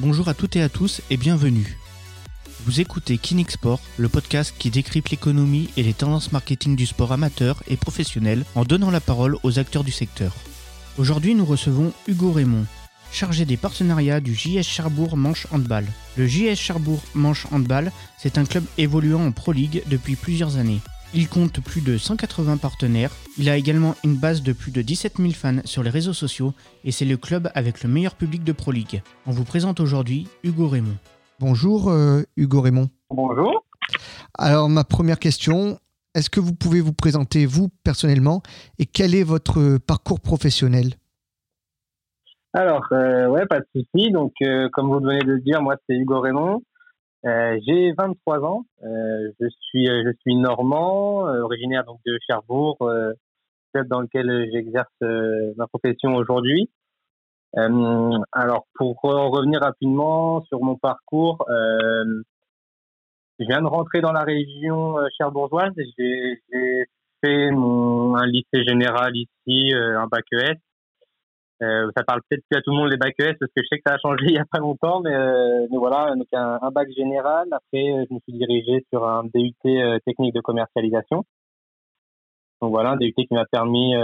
Bonjour à toutes et à tous et bienvenue. Vous écoutez Kinix Sport, le podcast qui décrypte l'économie et les tendances marketing du sport amateur et professionnel en donnant la parole aux acteurs du secteur. Aujourd'hui, nous recevons Hugo Raymond, chargé des partenariats du JS Charbourg Manche Handball. Le JS Charbourg Manche Handball, c'est un club évoluant en Pro League depuis plusieurs années. Il compte plus de 180 partenaires. Il a également une base de plus de 17 000 fans sur les réseaux sociaux et c'est le club avec le meilleur public de Pro League. On vous présente aujourd'hui Hugo Raymond. Bonjour euh, Hugo Raymond. Bonjour. Alors ma première question, est-ce que vous pouvez vous présenter vous personnellement et quel est votre parcours professionnel? Alors, euh, ouais, pas de souci. Donc, euh, comme vous venez de le dire, moi c'est Hugo Raymond. Euh, j'ai 23 ans. Euh, je suis je suis normand, euh, originaire donc de Cherbourg, club dans lequel j'exerce ma profession aujourd'hui. alors pour revenir rapidement sur mon parcours, je viens de rentrer dans la région cherbourgeoise. J'ai fait mon un lycée général ici, un bac ES. Euh, ça parle peut-être plus à tout le monde les bacs ES parce que je sais que ça a changé il y a pas longtemps, mais, euh, voilà, donc un, bac général. Après, euh, je me suis dirigé sur un DUT euh, technique de commercialisation. Donc voilà, un DUT qui m'a permis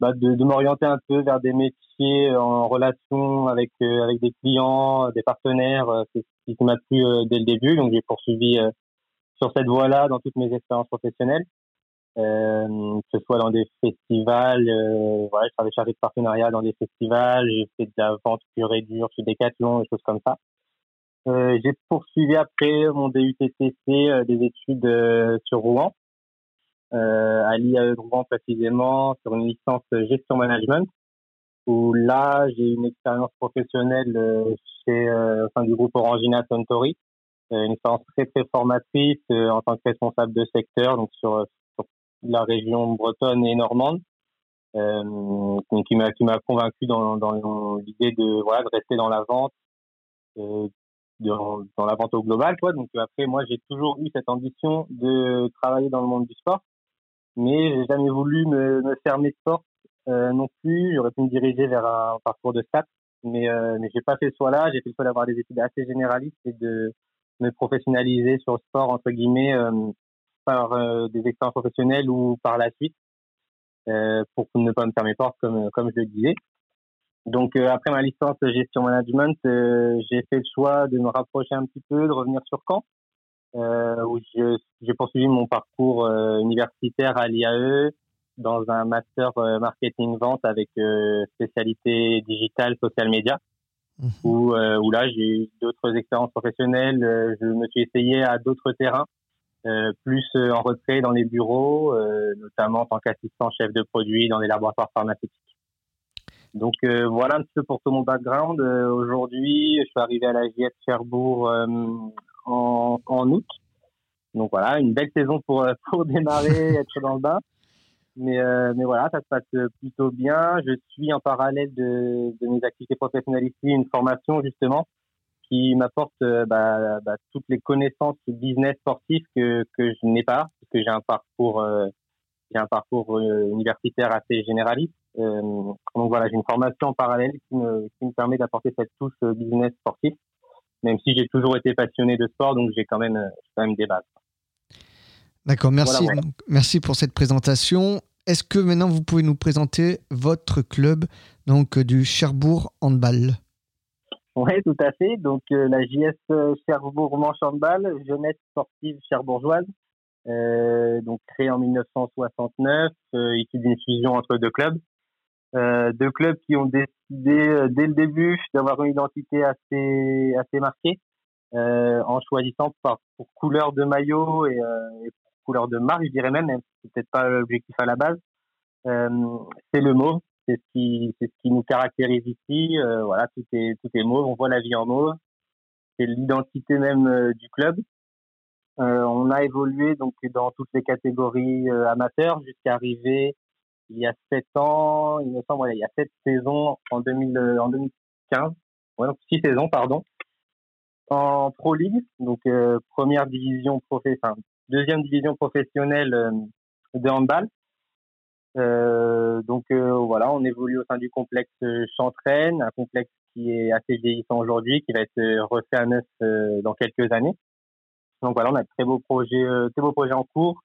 bah, de, de m'orienter un peu vers des métiers en relation avec avec des clients, des partenaires. C'est ce qui m'a plu dès le début. Donc j'ai poursuivi sur cette voie-là dans toutes mes expériences professionnelles euh, que ce soit dans des festivals. Euh, voilà, je travaille chargé de partenariat dans des festivals. J'ai fait de la vente pure et dure chez Decathlon, des choses comme ça. Euh, j'ai poursuivi après mon DUTCC euh, des études euh, sur Rouen, euh, à l'IAE de Rouen précisément, sur une licence gestion management, où là j'ai une expérience professionnelle chez sein du groupe Orangina Suntory, une expérience très très formatrice en tant que responsable de secteur, donc sur la région bretonne et normande, euh, qui m'a qui m'a convaincu dans, dans l'idée de voilà de rester dans la vente, euh, dans, la vente au global quoi. Donc après moi j'ai toujours eu cette ambition de travailler dans le monde du sport, mais j'ai jamais voulu me, me fermer de porte euh, non plus. J'aurais pu me diriger vers un parcours de stats, mais euh, mais j'ai pas fait ce choix-là. J'ai fait le choix d'avoir des études assez généralistes et de me professionnaliser sur le sport entre guillemets par euh, des expériences professionnelles ou par la suite euh, pour ne pas me fermer porte comme comme je le disais. Donc euh, après ma licence gestion management, j'ai fait le choix de me rapprocher un petit peu, de revenir sur Caen, où j'ai poursuivi mon parcours universitaire à l'IAE dans un master marketing vente avec spécialité digitale social media. Mmh. Où, où là j'ai eu d'autres expériences professionnelles, je me suis essayé à d'autres terrains euh, plus euh, en retrait dans les bureaux, euh, notamment en tant qu'assistant chef de produit dans les laboratoires pharmaceutiques. Donc voilà un petit peu pour tout mon background. Aujourd'hui, je suis arrivé à la JF Cherbourg en, en, août. Donc voilà, une belle saison pour, pour démarrer, être dans le bain. Mais, mais voilà, ça se passe plutôt bien. Je suis en parallèle de, de mes activités professionnelles ici une formation justement qui m'apporte euh, bah, bah, toutes les connaissances business sportif que, que je n'ai pas, parce que j'ai un parcours, euh, j'ai un parcours euh, universitaire assez généraliste. donc voilà, j'ai une formation en parallèle qui me, qui me permet d'apporter cette touche business sportif, même si j'ai toujours été passionné de sport, donc j'ai quand même, quand même des bases. D'accord, merci, merci pour cette présentation. Est-ce que maintenant vous pouvez nous présenter votre club donc du Cherbourg Handball? Oui, tout à fait. Donc euh, la JS euh, Cherbourg Manche Handball, jeunesse sportive cherbourgeoise, euh, donc créée en 1969, euh, issue d'une fusion entre deux clubs. Deux clubs qui ont décidé dès le début d'avoir une identité assez assez marquée, en choisissant par pour couleur de maillot et, couleur de marque, je dirais même, même c'est peut-être pas l'objectif à la base. c'est le mauve, c'est ce qui c'est ce qui nous caractérise ici. Euh, voilà, tout est tout est mauve. On voit la vie en mauve. C'est l'identité même euh, du club. Euh, on a évolué donc dans toutes les catégories amateurs jusqu'à arriver il y a sept ans, il me semble, voilà, il y a sept saisons en 2000 en 2015, ouais, donc six saisons pardon, en Pro League, donc première division professionnelle, deuxième division professionnelle de handball donc voilà, on évolue au sein du complexe Chantraine, un complexe qui est assez vieillissant aujourd'hui, qui va être refait à neuf dans quelques années. Donc voilà, on a de très beaux projets, très beaux projets en cours.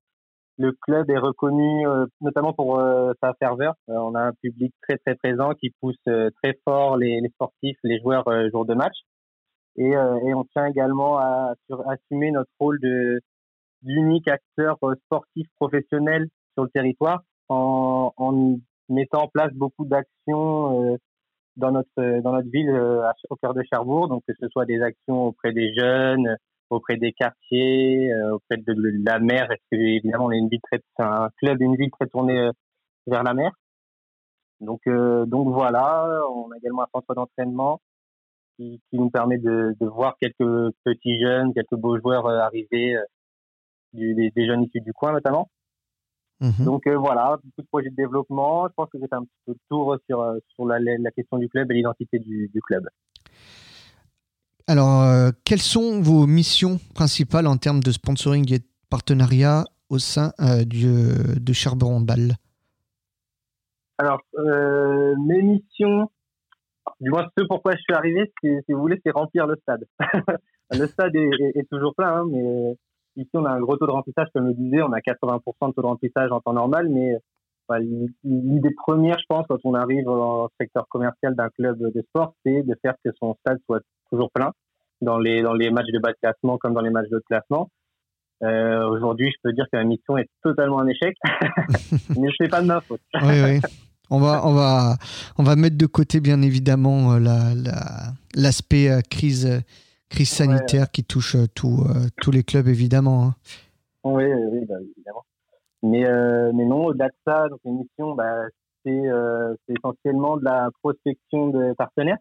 Le club est reconnu notamment pour sa ferveur. on a un public très très présent qui pousse très fort les, sportifs, les joueurs jour de match. Et, on tient également à, assumer notre rôle d'unique acteur sportif professionnel sur le territoire en, mettant en place beaucoup d'actions dans notre dans notre ville au cœur de Cherbourg donc que ce soit des actions auprès des jeunes auprès des quartiers, euh, auprès de, la mer, parce que évidemment on est une ville très, un club, une ville très tournée euh, vers la mer. Donc euh, donc voilà, on a également un centre d'entraînement qui, nous permet de, de, voir quelques petits jeunes, quelques beaux joueurs arriver, des, jeunes issus du coin notamment. Mhm. Donc voilà, beaucoup de projets de développement. Je pense que c'est un petit peu de tour sur, sur la, la question du club et l'identité du, du club. Alors, euh, quelles sont vos missions principales en termes de sponsoring et de partenariat au sein euh, du, de Cherbourg Handball? Alors, euh, mes missions, du moins ce pourquoi je suis arrivé, si vous voulez, c'est remplir le stade. le stade est, toujours plein, hein, mais ici on a un gros taux de remplissage, comme je le disais, on a 80% de taux de remplissage en temps normal, mais l'idée première, je pense, quand on arrive au secteur commercial d'un club de sport, c'est de faire que son stade soit toujours plein dans les dans les matchs de bas de classement comme dans les matchs de classement. Euh, Aujourd'hui, je peux dire que la mission est totalement un échec, mais je fais pas de ma faute. oui, oui. On va, on, va, on va mettre de côté, bien évidemment, l'aspect la, euh, crise, crise sanitaire qui touche euh, tout, euh, tous les clubs, évidemment. Hein. Oui, oui bah, évidemment. Mais, euh, mais non, au-delà de ça, donc l'émission, bah, c'est essentiellement de la prospection de partenaires.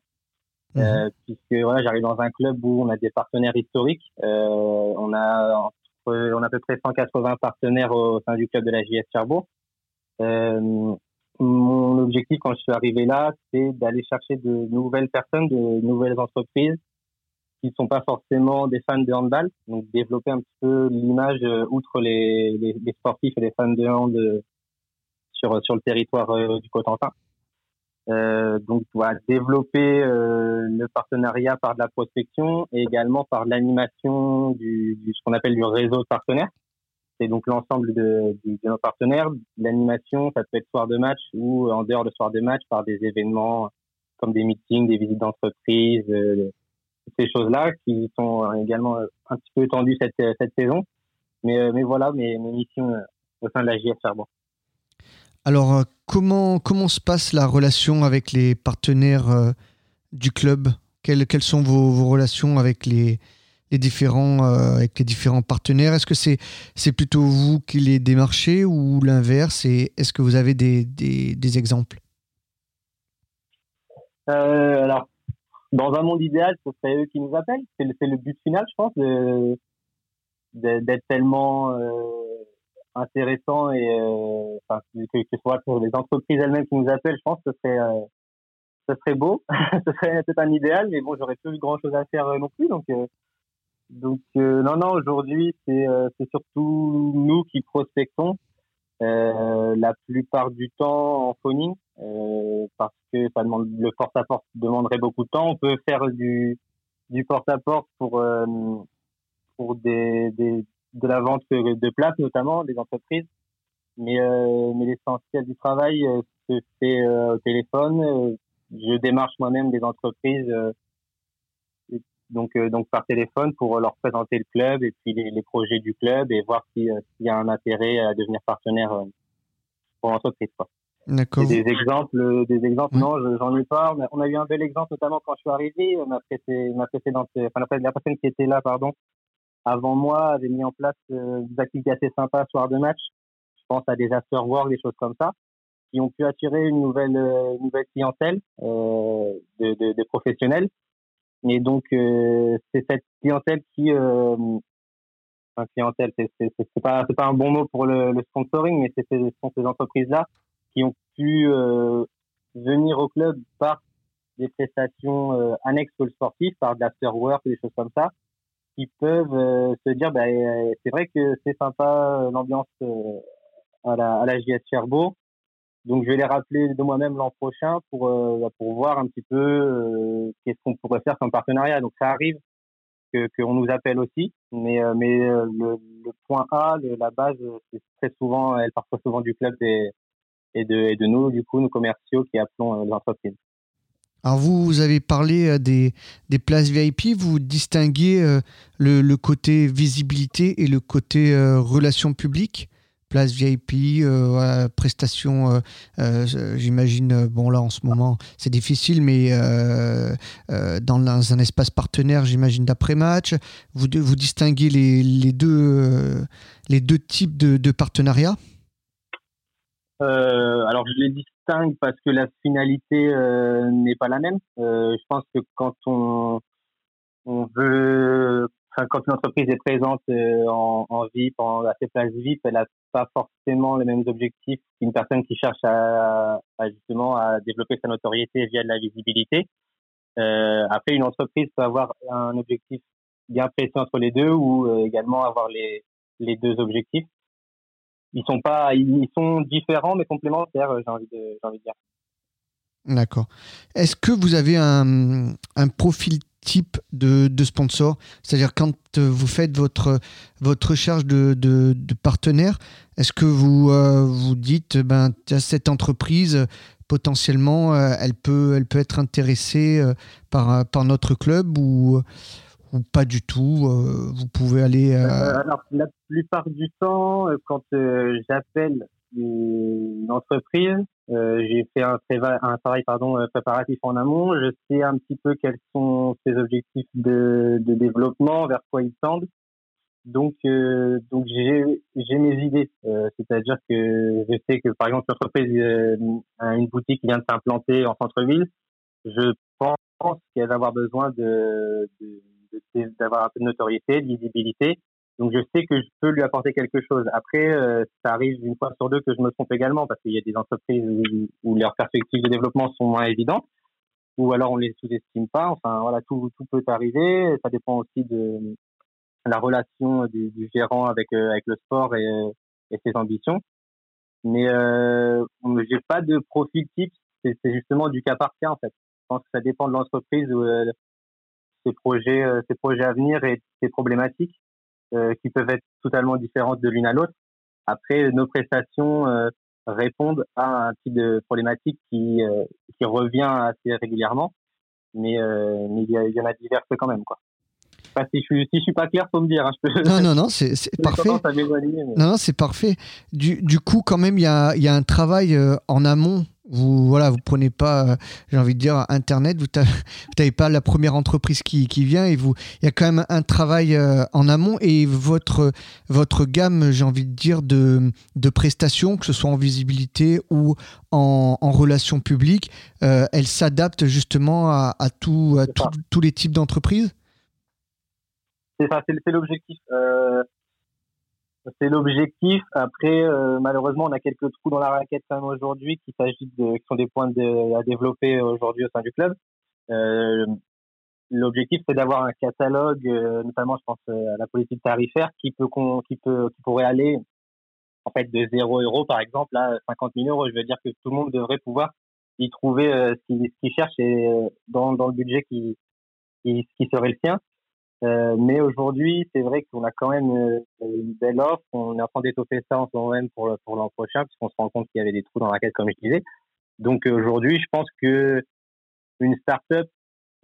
Mhm. Euh, puisque voilà, j'arrive dans un club où on a des partenaires historiques. Euh, on a on a à peu près 180 partenaires au sein du club de la JS Cherbourg. Euh, mon objectif quand je suis arrivé là, c'est d'aller chercher de nouvelles personnes, de nouvelles entreprises qui ne sont pas forcément des fans de handball, donc développer un petit peu l'image outre les, les, les, sportifs et les fans de hand sur sur le territoire du Cotentin. Euh, donc, voilà, développer euh, le partenariat par de la prospection et également par l'animation du, du, ce qu'on appelle du réseau de partenaires. C'est donc l'ensemble de, de, nos partenaires. L'animation, ça peut être soir de match ou en dehors de soir de match par des événements comme des meetings, des visites d'entreprise, euh, ces choses-là qui sont également un petit peu étendues cette, cette saison. Mais, mais voilà mes, mes missions au sein de la JF Charbon. Alors, euh, comment, comment se passe la relation avec les partenaires euh, du club? Quelles, quelles, sont vos, vos relations avec les, les différents, euh, avec les différents partenaires? Est-ce que c'est c'est plutôt vous qui les démarchez ou l'inverse? Et est-ce que vous avez des, des, des exemples? Alors, dans un monde idéal, ce serait eux qui nous appellent. C'est le, le, but final, je pense, d'être tellement intéressant et euh, enfin, que, ce soit pour les entreprises elles-mêmes qui nous appellent, je pense que ce serait, euh, ce serait beau, ce serait peut-être un idéal, mais bon, j'aurais plus grand chose à faire euh, non plus, donc donc non non aujourd'hui c'est surtout nous qui prospectons la plupart du temps en phoning parce que ça demande le porte à porte demanderait beaucoup de temps. On peut faire du du porte à porte pour pour des, des de la vente de places notamment des entreprises. Mais euh, mais l'essentiel du travail euh, se fait euh, au téléphone. Je démarche moi-même des entreprises donc donc par téléphone pour leur présenter le club et puis les, les projets du club et voir s'il y a un intérêt à devenir partenaire pour l'entreprise. D'accord. Des exemples, des exemples, non, j'en ai pas. On a eu un bel exemple, notamment quand je suis arrivé. Ma, ma précédente, enfin, la personne qui était là, pardon, avant moi, avait mis en place euh, des activités assez sympas soir de match. Je pense à des after-work, des choses comme ça, qui ont pu attirer une nouvelle, euh, nouvelle clientèle euh, de, de, de, professionnels. Et donc, euh, c'est cette clientèle qui, euh, enfin, clientèle, c'est pas, c'est pas un bon mot pour le, le sponsoring, mais c'est ces, ces entreprises-là qui ont pu venir au club par des prestations annexes au sportif, par de l'after-work, des choses comme ça, qui peuvent euh, se dire bah, euh, c'est vrai que c'est sympa euh, l'ambiance à la, à la JS Cherbourg, Donc, je vais les rappeler de moi-même l'an prochain pour, bah, pour voir un petit peu qu'est-ce qu'on pourrait faire comme partenariat. Donc, ça arrive qu'on nous appelle aussi, mais, mais le, point A, la base, c'est très souvent, elle part souvent du club et, et, de, et de nous, du coup, nous commerciaux qui appelons les entreprises. Alors vous, avez parlé des, des, places VIP, vous distinguez le, côté visibilité et le côté relation publique place VIP, euh, prestations, euh, euh, j'imagine, bon là en ce moment c'est difficile, mais dans un, espace partenaire, j'imagine d'après-match, vous, vous distinguez les, deux, types de, partenariats? Alors je les distingue parce que la finalité n'est pas la même. je pense que quand on, veut quand une entreprise est présente en, VIP, en, à ses places VIP, elle n'a pas forcément les mêmes objectifs qu'une personne qui cherche à, justement à développer sa notoriété via de la visibilité. Euh, après, une entreprise peut avoir un objectif bien précis entre les deux ou euh, également avoir les, les deux objectifs. Ils sont pas, ils sont différents mais complémentaires, j'ai envie de, j'ai envie de dire. D'accord. Est-ce que vous avez un, un profil type de, de sponsor. C'est-à-dire quand euh, vous faites votre, votre recherche de, de, est-ce que vous euh, vous dites, ben, cette entreprise, potentiellement, euh, elle, peut, elle peut être intéressée par, par notre club ou, ou pas du tout Vous pouvez aller... alors, la plupart du temps, quand j'appelle une entreprise, euh, j'ai fait un, travail pardon, euh, préparatif en amont. Je sais un petit peu quels sont ses objectifs de, de développement, vers quoi ils tendent. Donc, euh, donc j'ai, j'ai mes idées. Euh, c'est-à-dire que je sais que, par exemple, l'entreprise a une boutique qui vient de s'implanter en centre-ville. Je pense qu'elle va avoir besoin de, de, d'avoir un peu de notoriété, de visibilité. Donc je sais que je peux lui apporter quelque chose. Après, euh, ça arrive une fois sur deux que je me trompe également parce qu'il y a des entreprises où, leurs perspectives de développement sont moins évidentes, ou alors on les sous-estime pas. Enfin voilà, tout, tout peut arriver. Ça dépend aussi de la relation du, du gérant avec euh, avec le sport et, et ses ambitions. Mais euh, j'ai pas de profil type. C'est justement du cas par cas en fait. Je pense que ça dépend de l'entreprise, euh, ses projets, euh, ses projets à venir et ses problématiques. Euh, qui peuvent être totalement différentes de l'une à l'autre. Après, nos prestations euh, répondent à un type de problématique qui, euh, qui revient assez régulièrement, mais, mais il, y, en a diverses quand même. Quoi. si, je, si je suis pas clair, faut me dire. Hein, je peux... Non, non, non, c'est parfait. Non, non, c'est parfait. Du, du, coup, quand même, il y a, y a, un travail en amont vous voilà, vous prenez pas, euh, j'ai envie de dire, Internet, vous n'avez pas la première entreprise qui, qui, vient et vous, il y a quand même un travail euh, en amont et votre, votre gamme, j'ai envie de dire, de, de prestations, que ce soit en visibilité ou en, en relations publiques, euh, elle s'adapte justement à, à, tout, à tous les types d'entreprises? C'est ça, c'est l'objectif. C'est l'objectif. Après, euh, malheureusement, on a quelques trous dans la raquette aujourd'hui qui s'agit de, qui sont des points de, à développer aujourd'hui au sein du club. Euh, l'objectif, c'est d'avoir un catalogue, euh, notamment, je pense à la politique tarifaire, qui peut, qui peut, qui pourrait aller, en fait, de 0 euros, par exemple, à 50 000 euros. Je veux dire que tout le monde devrait pouvoir y trouver ce qu'il cherche et dans, dans le budget qui, qui serait le sien. Euh, mais aujourd'hui, c'est vrai qu'on a quand même euh, une belle offre. On est en train d'étoffer ça en ce moment même pour, pour l'an prochain, puisqu'on se rend compte qu'il y avait des trous dans la raquette, comme je disais. Donc euh, aujourd'hui, je pense que une start-up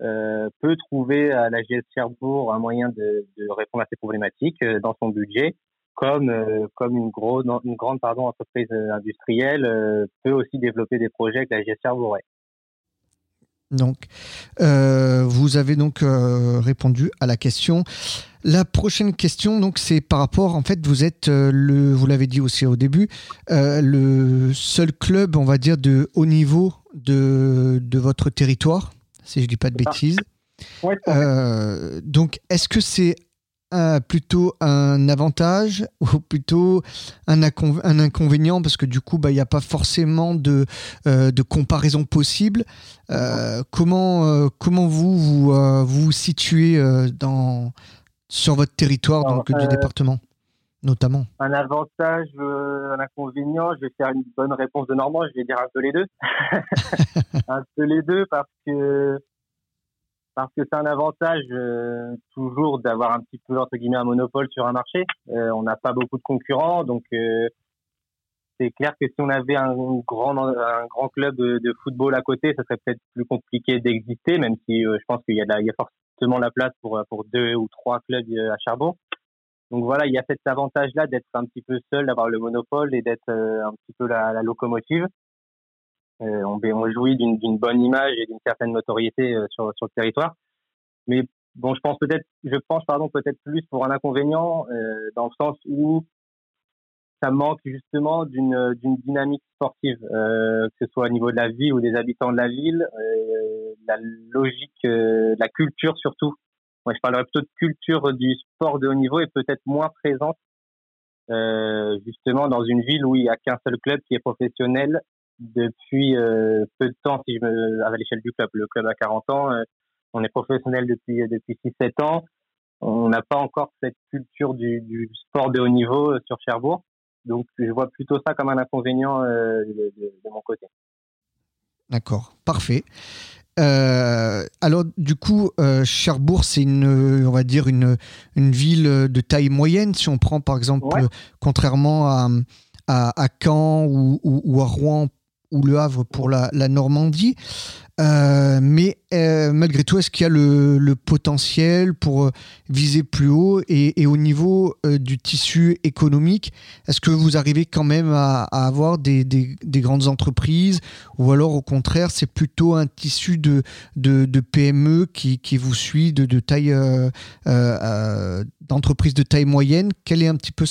euh, peut trouver à la GS Cherbourg un moyen de, de répondre à ces problématiques dans son budget, comme comme une, grosse, une grande pardon, entreprise industrielle peut aussi développer des projets avec la GS Cherbourg. Donc, euh, vous avez donc euh, répondu à la question. La prochaine question, donc, c'est par rapport, en fait, vous êtes euh, le, vous l'avez dit aussi au début, le seul club, on va dire, de haut niveau de, de votre territoire, si je dis pas de bêtises. donc, est-ce que c'est plutôt un avantage ou plutôt un, un inconvénient parce que du coup bah, il n'y a pas forcément de, euh, de comparaison possible. Euh, comment, euh, comment vous vous, vous, situez dans, sur votre territoire donc, du département notamment? Un avantage, un inconvénient, je vais faire une bonne réponse de Normand, je vais dire un peu les deux. un peu les deux parce que parce que c'est un avantage toujours d'avoir un petit peu entre guillemets un monopole sur un marché. on n'a pas beaucoup de concurrents, donc c'est clair que si on avait un grand un grand club de, football à côté, ça serait peut-être plus compliqué d'exister, même si je pense qu'il y a, forcément la place pour deux ou trois clubs à Charbon. Donc voilà, il y a cet avantage-là d'être un petit peu seul, d'avoir le monopole et d'être euh, un petit peu la locomotive. Euh, on, jouit d'une bonne image et d'une certaine notoriété euh, sur, le territoire. Mais bon, je pense peut-être, je pense pardon peut-être plus pour un inconvénient euh, dans le sens où ça manque justement d'une dynamique sportive, que ce soit au niveau de la ville ou des habitants de la ville, la logique, la culture surtout moi, je parlerais plutôt de culture du sport de haut niveau et peut-être moins présente justement dans une ville où il n'y a qu'un seul club qui est professionnel depuis euh, peu de temps, si je me, à l'échelle du club. Le club a 40 ans, euh, on est professionnel depuis depuis 6-7 ans. On n'a pas encore cette culture du, du, sport de haut niveau euh, sur Cherbourg. Donc, je vois plutôt ça comme un inconvénient euh, de, de, de mon côté. D'accord, parfait. Euh, alors du coup, euh, Cherbourg, c'est une, on va dire une, une ville de taille moyenne. Si on prend par exemple, Ouais. contrairement à, à, à Caen ou, ou- ou à Rouen ou Le Havre pour la, Normandie. Euh, mais euh, malgré tout, est-ce qu'il y a le, potentiel pour euh, viser plus haut et, au niveau du tissu économique, est-ce que vous arrivez quand même à, avoir des, des- des grandes entreprises ou alors au contraire, c'est plutôt un tissu de, PME qui, qui vous suit, de, de taille d'entreprise de taille moyenne? Quel est un petit peu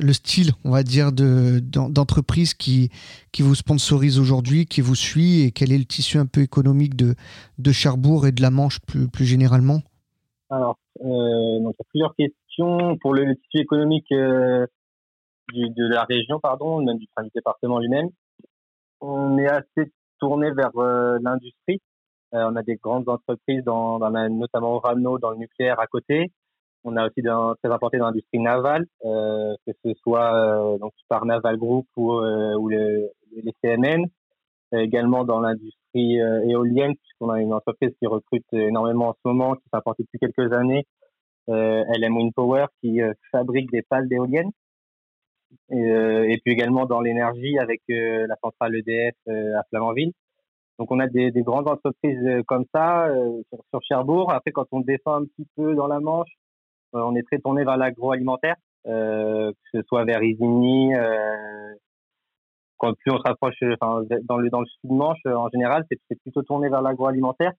le style, on va dire, de, d'en- d'entreprise qui, qui vous sponsorise aujourd'hui, qui vous suit et quel est le tissu un peu économique de, de Cherbourg et de la Manche plus, plus généralement? Alors, euh, il y a plusieurs questions pour le tissu économique euh, de la région, pardon, même du, enfin, département lui-même. On est assez tourné vers euh, l'industrie. On a des grandes entreprises, dans, dans la- notamment Orano, dans le nucléaire à côté. On a aussi très implanté dans l'industrie navale, que ce soit donc par Naval Group ou, ou le- les CMN. Euh, également dans l'industrie euh, éolienne, puisqu'on a une entreprise qui recrute énormément en ce moment, qui implantée depuis quelques années, euh, LM Wind Power, qui fabrique des pales d'éoliennes. Et, puis également dans l'énergie avec la centrale EDF à Flamanville. Donc on a des, des grandes entreprises comme ça sur, Cherbourg. Après, quand on descend un petit peu dans la Manche, on est très tourné vers l'agroalimentaire, que ce soit vers Isigny. Quand plus on se rapproche, euh, enfin, dans le dans le sud Manche, euh, en général, c'est plutôt tourné vers l'agroalimentaire.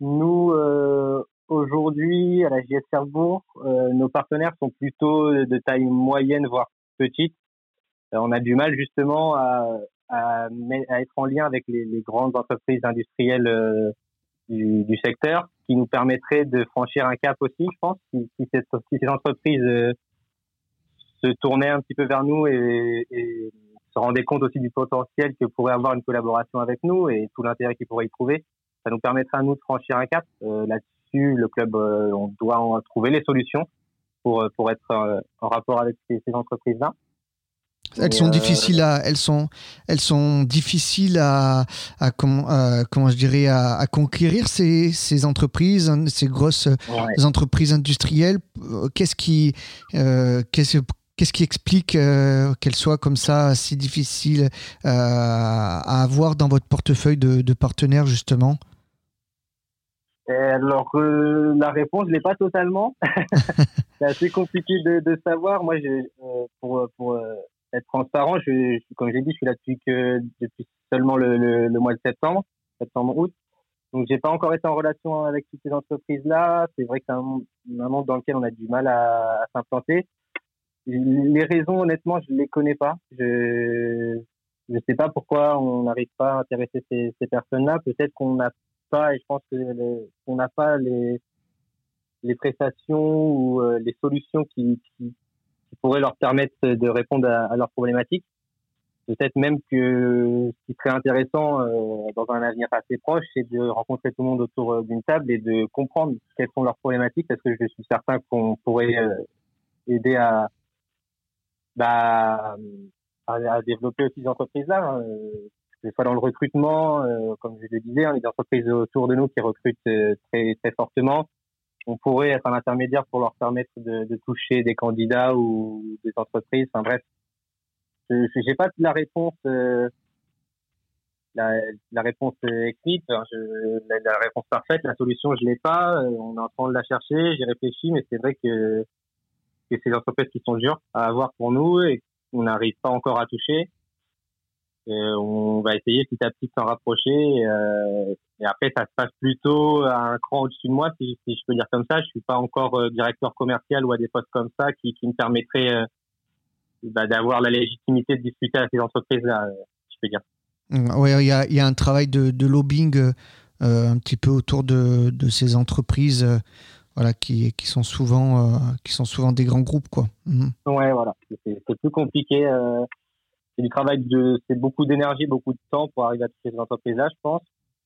Nous, euh, aujourd'hui, à la JS Cherbourg, euh, nos partenaires sont plutôt de taille moyenne, voire petite. Euh, on a du mal justement à, à, à être en lien avec les, les grandes entreprises industrielles euh, du, du secteur, qui nous permettrait de franchir un cap aussi, je pense, si, si, cette- si ces entreprises se tournaient un petit peu vers nous et, et se rendaient compte aussi du potentiel que pourrait avoir une collaboration avec nous et tout l'intérêt qu'ils pourraient y trouver. Ça nous permettrait à nous de franchir un cap. Euh, Là-dessus, le club, euh, on doit en trouver les solutions pour, euh, pour être en rapport avec ces, ces entreprises-là. Elles sont euh, difficiles à, elles sont, elles sont difficiles à, à comment, je dirais, à, à conquérir ces, ces entreprises, hein, ces grosses Ouais. entreprises industrielles. Qu'est-ce qui, euh, qu'est-ce, qu'est-ce qui explique euh, qu'elles soient comme ça si difficiles euh, à avoir dans votre portefeuille de, de partenaires justement? Et alors, euh, la réponse, je l'ai pas totalement. c'est assez compliqué de, de savoir. Moi, je, euh, pour, pour euh, être transparent, je, je- comme j'ai dit, je suis là depuis que depuis seulement le, le, le mois de septembre, septembre-août. Donc, j'ai pas encore été en relation avec toutes ces entreprises-là. C'est vrai que c'est un, monde- un monde dans lequel on a du mal à, à s'implanter. Les raisons, honnêtement, je les connais pas. Je je sais pas pourquoi on n'arrive pas à intéresser ces, ces personnes-là. Peut-être qu'on n'a pas, et je pense qu'on n'a pas les les prestations ou euh, les solutions qui, qui, pourraient leur permettre de répondre à, leurs problématiques. Peut-être même que ce qui serait intéressant euh, dans un avenir assez proche, c'est de rencontrer tout le monde autour euh, d'une table et de comprendre quelles sont leurs problématiques, parce que je suis certain qu'on pourrait aider à, bah, à, développer aussi ces entreprises-là. Hein. Des fois dans le recrutement, comme je le disais, hein, les entreprises autour de nous qui recrutent très, très fortement, on pourrait être un intermédiaire pour leur permettre de, de toucher des candidats ou des entreprises. Enfin bref, je n'ai pas la réponse. Euh, la, la, réponse écrite, hein, je, la, la, réponse parfaite, la solution je l'ai pas. Euh, on est en train de la chercher, j'y réfléchis, mais c'est vrai que, que c'est des entreprises qui sont dures à avoir pour nous et qu'on n'arrive pas encore à toucher. Euh, on va essayer petit à petit de s'en rapprocher. Euh, et après, ça se passe plutôt à un cran au-dessus de moi, si, je peux dire comme ça. Je suis pas encore euh, directeur commercial ou à des postes comme ça qui, me permettraient bah, d'avoir la légitimité de discuter avec ces entreprises-là, je peux dire. Oui, il y a, un travail de, lobbying un petit peu autour de ces entreprises. Voilà, qui, qui sont souvent qui sont souvent des grands groupes quoi. Mmh. Ouais, voilà, c'est plus compliqué c'est du travail c'est beaucoup d'énergie, beaucoup de temps pour arriver à toucher ces entreprises-là, je pense.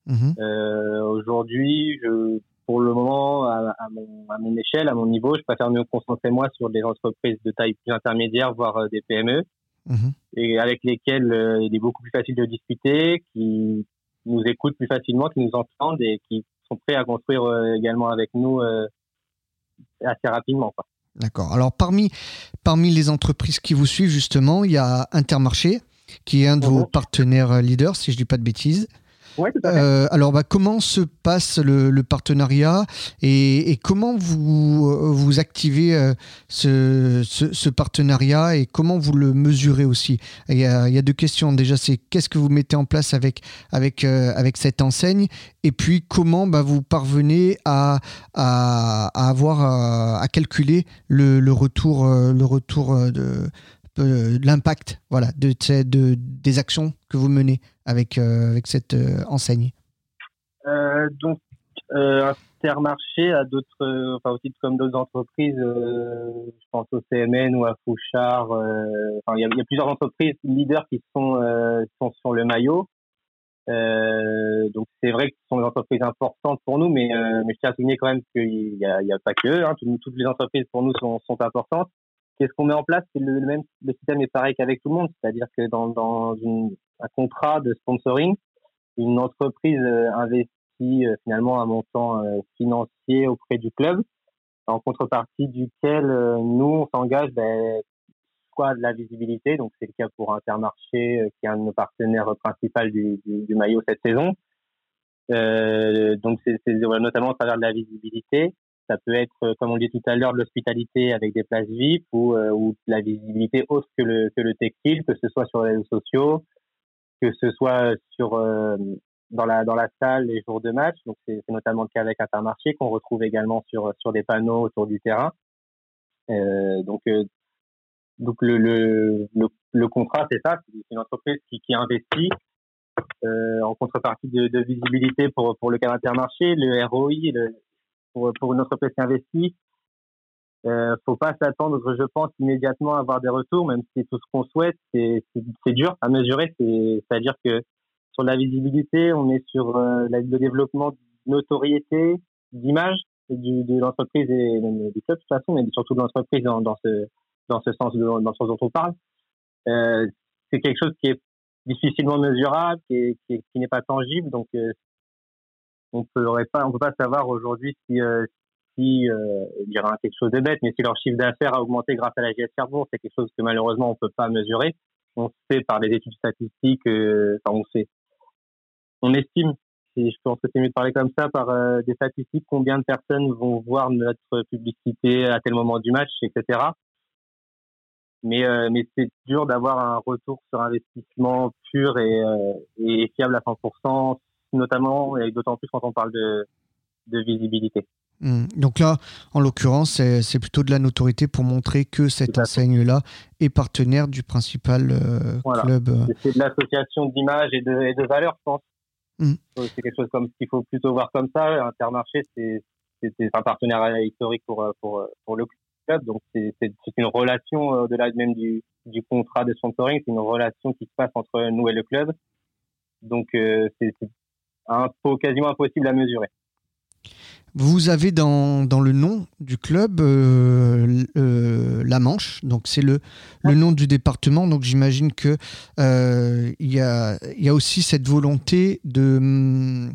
Mhm. Euh, aujourd'hui, pour le moment, à, mon, à, mon, échelle, à mon niveau, je préfère me concentrer moi sur des entreprises de taille plus intermédiaire, voire euh, des PME, mhm. et avec lesquelles euh, il est beaucoup plus facile de discuter, qui nous écoutent plus facilement, qui nous entendent et qui sont prêts à construire également avec nous assez rapidement. Quoi. D'accord. Alors parmi, parmi les entreprises qui vous suivent justement, il y a Intermarché, qui est un de vos partenaires leaders, si je ne dis pas de bêtises. Euh, alors, bah, comment se passe le, partenariat et, comment vous, euh, vous activez euh, ce, partenariat et comment vous le mesurez aussi? Il y, a, deux questions. Déjà, c'est qu'est-ce que vous mettez en place avec, cette enseigne? Et puis comment bah, vous parvenez à, avoir à, calculer le, le, retour, le retour de de l'impact voilà, de, de, des actions que vous menez avec, euh, avec cette euh, enseigne euh, Donc, Intermarché a d'autres, enfin aussi comme d'autres entreprises, je pense au CMN ou à Fouchard. Enfin, il y, a plusieurs entreprises leaders qui sont, sont sur le maillot. donc c'est vrai que ce sont des entreprises importantes pour nous, mais, mais je tiens à souligner quand même qu'il n'y a, pas que. Hein, toutes, les entreprises pour nous sont importantes. Qu'est-ce qu'on met en place C'est le, même le système est pareil qu'avec tout le monde, c'est-à-dire que dans, dans une, un contrat de sponsoring, une entreprise euh, investit euh, finalement un montant euh, financier auprès du club, en contrepartie duquel nous on s'engage ben, soit de la visibilité, donc c'est le cas pour Intermarché qui est un de nos partenaires principaux du, du, du maillot cette saison. Euh, donc c'est notamment à travers de la visibilité, ça peut être, euh, comme on dit tout à l'heure, de l'hospitalité avec des places VIP ou, euh, ou la visibilité autre que le, textile, que ce soit sur les réseaux sociaux, que ce soit sur euh, dans la dans la salle les jours de match. Donc c'est notamment le cas avec Intermarché qu'on retrouve également sur sur des panneaux autour du terrain. Euh, donc donc le, le, le, contrat c'est ça, c'est une entreprise qui, qui investit en contrepartie de, de, visibilité pour pour le cas d'Intermarché, le ROI, le, pour, une entreprise qui investit. Euh, faut pas s'attendre, je pense, immédiatement à avoir des retours, même si c'est tout ce qu'on souhaite. C'est dur à mesurer. C'est-à-dire que sur la visibilité, on est sur euh, le développement de notoriété, d'image de l'entreprise et même du club de toute façon, mais surtout de l'entreprise dans, ce sens dont on parle. Euh, c'est quelque chose qui est difficilement mesurable, qui n'est pas tangible, donc euh, on peut pas, on peut pas savoir aujourd'hui si, euh, euh, il quelque chose de bête, mais si leur chiffre d'affaires a augmenté grâce à la GS Cherbourg, c'est quelque chose que malheureusement on peut pas mesurer. On sait par les études statistiques, euh, enfin on sait, on estime, si je pense que c'est mieux de parler comme ça, par euh, des statistiques, combien de personnes vont voir notre publicité à tel moment du match, etc. Mais, mais c'est dur d'avoir un retour sur investissement pur et fiable à 100% notamment, et d'autant plus quand on parle de, de visibilité. Hmm. Donc là, en l'occurrence, c'est plutôt de la notoriété pour montrer que cette enseigne-là est partenaire du principal euh, club. Euh. C'est de l'association d'image et de, et de valeurs, je pense. Hmm. C'est quelque chose comme qu'il faut plutôt voir comme ça. Intermarché, c'est un partenaire historique pour, pour, pour le club. Donc c'est une relation au-delà même du, du contrat de sponsoring, c'est une relation qui se passe entre nous et le club. Donc euh, c'est un peu quasiment impossible à mesurer. Vous avez dans, dans, le nom du club euh, euh, la Manche, donc c'est le, le nom du département. Donc j'imagine que euh, il y, a, y, a, aussi cette volonté de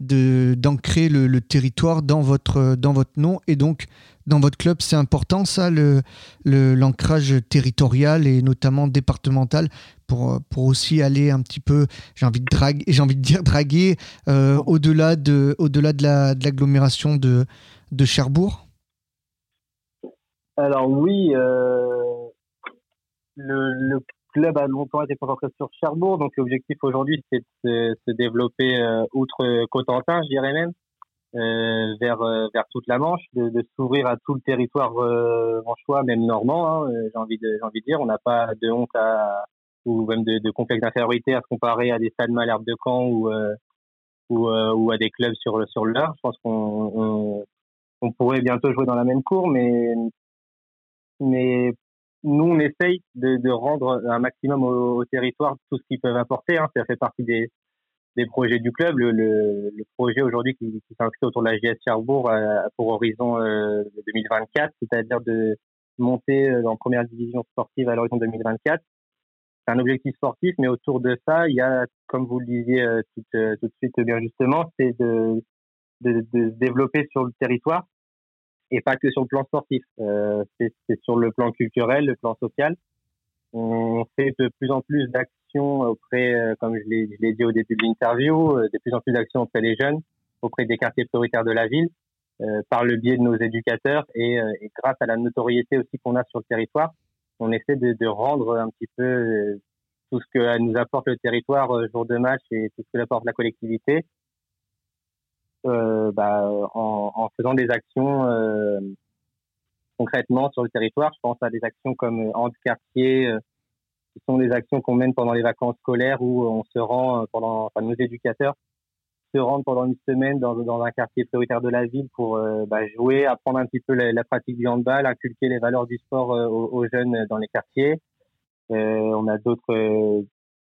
d'ancrer le, le, territoire dans votre dans votre nom et donc dans votre club, c'est important ça, le l'ancrage territorial et notamment départemental pour, pour aussi aller un petit peu, j'ai envie de draguer, j'ai envie de dire draguer euh, au-delà de au-delà de la de l'agglomération de de Cherbourg. Alors oui, euh, le, le, club a longtemps été concentré sur Cherbourg, donc l'objectif aujourd'hui c'est de se, développer euh, outre Cotentin, je dirais même. Euh, vers euh, vers toute la Manche, de, de s'ouvrir à tout le territoire euh, manchois, même normand. Hein, euh, j'ai envie de j'ai envie de dire, on n'a pas de honte à ou même de, de complexe d'infériorité à se comparer à des stades Malherbe de Caen ou ou, ou, à des clubs sur sur l'heure. Je pense qu'on on, pourrait bientôt jouer dans la même cour, mais mais nous on essaye de, rendre un maximum au, au territoire tout ce qu'ils peuvent apporter. Hein. Ça fait partie des des projets du club. Le, le, projet aujourd'hui qui, qui s'inscrit autour de la GS Cherbourg euh, pour horizon 2024, euh, c'est-à-dire de monter euh, en première division sportive à l'horizon 2024. C'est un objectif sportif, mais autour de ça, il y a, comme vous le disiez tout, tout de suite bien justement, c'est de, de, se développer sur le territoire et pas que sur le plan sportif. Euh, c'est sur le plan culturel, le plan social. On fait de plus en plus d'actions auprès, euh, comme je l'ai dit au début de l'interview, euh, de plus en plus d'actions auprès des jeunes, auprès des quartiers prioritaires de la ville, euh, par le biais de nos éducateurs et grâce à la notoriété aussi qu'on a sur le territoire, on essaie de, de rendre un petit peu tout ce que nous apporte le territoire jour de match et tout ce que apporte la collectivité, euh, bah, en, en, faisant des actions euh, concrètement sur le territoire. Je pense à des actions comme Hand Quartier, ce sont des actions qu'on mène pendant les vacances scolaires où on se rend euh, pendant, enfin, nos éducateurs se rendent pendant une semaine dans, dans un quartier prioritaire de la ville pour euh, bah, jouer, apprendre un petit peu la, pratique du handball, inculquer les valeurs du sport euh, aux, jeunes dans les quartiers. on a d'autres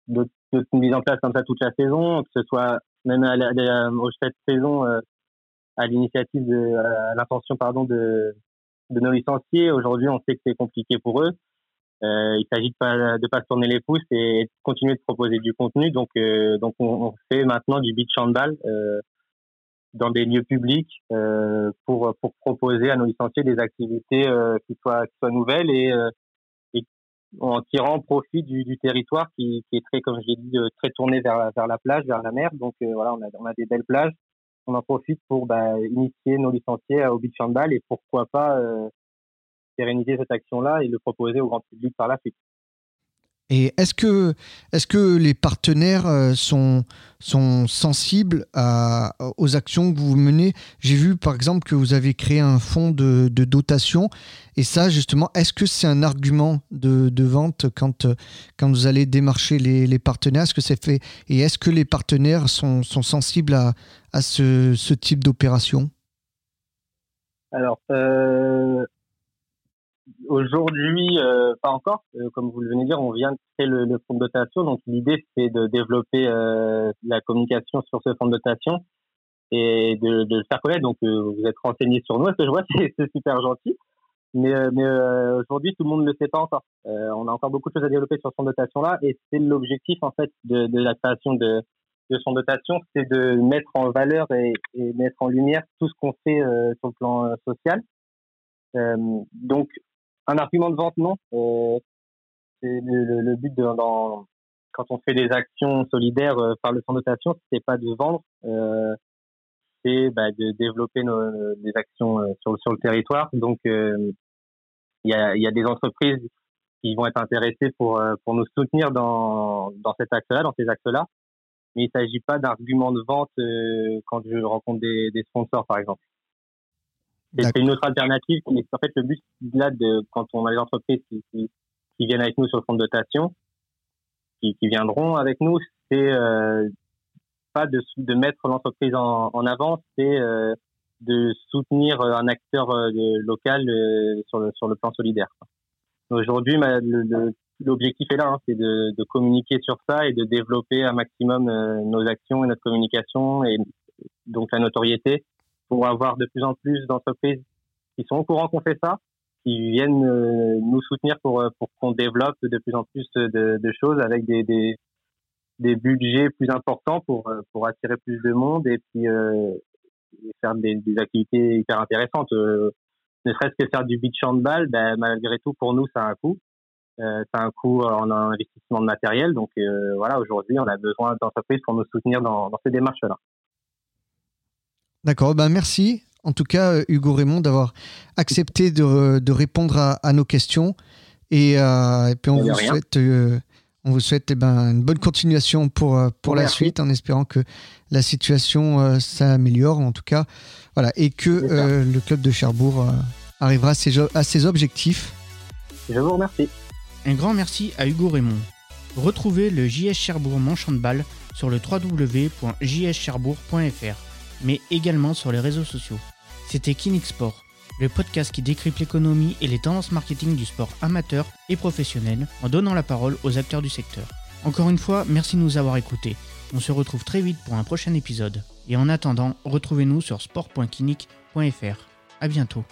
d'autres mises en place comme ça toute la saison, que ce soit même à, au cette saison à l'initiative à l'intention pardon de de nos licenciés. Aujourd'hui, on sait que c'est compliqué pour eux. Euh, il s'agit de pas de pas se tourner les pouces et de continuer de proposer du contenu. Donc euh, donc on, on, fait maintenant du beach handball euh, dans des lieux publics euh, pour pour proposer à nos licenciés des activités euh, qui soient qui soient nouvelles et, euh, et en tirant profit du, du territoire qui, qui est très comme je l'ai dit très tourné vers vers la plage vers la mer. Donc voilà on a on a des belles plages. On en profite pour bah, initier nos licenciés au beach handball et pourquoi pas pérenniser cette action-là et le proposer au grand public par la suite. Et est-ce que, est que les partenaires euh, sont, sont sensibles à, aux actions que vous menez? J'ai vu par exemple que vous avez créé un fonds de, de dotation. Et ça, justement, est-ce que c'est un argument de, de, vente quand, quand vous allez démarcher les, les partenaires? Est-ce que c'est fait? Et est-ce que les partenaires sont, sont sensibles à, à ce, ce type d'opération? Alors, euh, Aujourd'hui, euh, pas encore. Euh, comme vous le venez de dire, on vient de créer le, le fonds de dotation. Donc l'idée, c'est de développer euh, la communication sur ce fonds de dotation et de, de le faire connaître. Donc vous êtes renseigné sur nous, ce que je vois, c'est super gentil. Mais, mais aujourd'hui, tout le monde ne le sait pas encore. on a encore beaucoup de choses à développer sur ce fonds de dotation-là. Et c'est l'objectif, en fait, de, de la création de, de son dotation, c'est de mettre en valeur et, et, mettre en lumière tout ce qu'on fait sur le plan social. Euh, donc, un argument de vente, non. Euh, c'est le, le, but de, dans, quand on fait des actions solidaires euh, par le de dotation, c'est pas de vendre, euh, c'est bah, de développer nos, des actions euh, sur, sur le territoire. Donc, euh, il y, a, y a des entreprises qui vont être intéressées pour, pour nous soutenir dans, dans cet axe-là, dans ces axes-là. Mais il ne s'agit pas d'argument de vente quand je rencontre des, des sponsors, par exemple. C'est une autre alternative. Mais en fait, le but là, de, quand on a les entreprises qui, qui, qui, viennent avec nous sur le fonds de dotation, qui, qui viendront avec nous, c'est euh, pas de, de mettre l'entreprise en, en, avant, c'est euh, de soutenir un acteur euh, local euh, sur, le, sur le plan solidaire. Aujourd'hui, l'objectif est là, hein, c'est de, de, communiquer sur ça et de développer un maximum euh, nos actions et notre communication et donc la notoriété pour avoir de plus en plus d'entreprises qui sont au courant qu'on fait ça, qui viennent euh, nous soutenir pour pour qu'on développe de plus en plus de, choses avec des, des, budgets plus importants pour pour attirer plus de monde et puis faire des, des, activités hyper intéressantes. ne serait-ce que faire du beach handball, ben, malgré tout pour nous ça a un coût. Euh, c'est un coût en investissement de matériel. Donc euh, voilà, aujourd'hui, on a besoin d'entreprises pour nous soutenir dans, ces démarches-là. D'accord, ben merci en tout cas euh, Hugo Raymond d'avoir accepté de, répondre à, nos questions. Et, puis on vous, souhaite, on vous souhaite, ben, une bonne continuation pour, pour la suite en espérant que la situation s'améliore en tout cas. Voilà, et que le club de Cherbourg arrivera à ses, à ses objectifs. Je vous remercie. Un grand merci à Hugo Raymond. Retrouvez le JS Cherbourg Manchant de Balle sur le www.jscherbourg.fr, mais également sur les réseaux sociaux. C'était Kinix Sport, le podcast qui décrypte l'économie et les tendances marketing du sport amateur et professionnel en donnant la parole aux acteurs du secteur. Encore une fois, merci de nous avoir écoutés. On se retrouve très vite pour un prochain épisode. Et en attendant, retrouvez-nous sur sport.kinic.fr. A bientôt.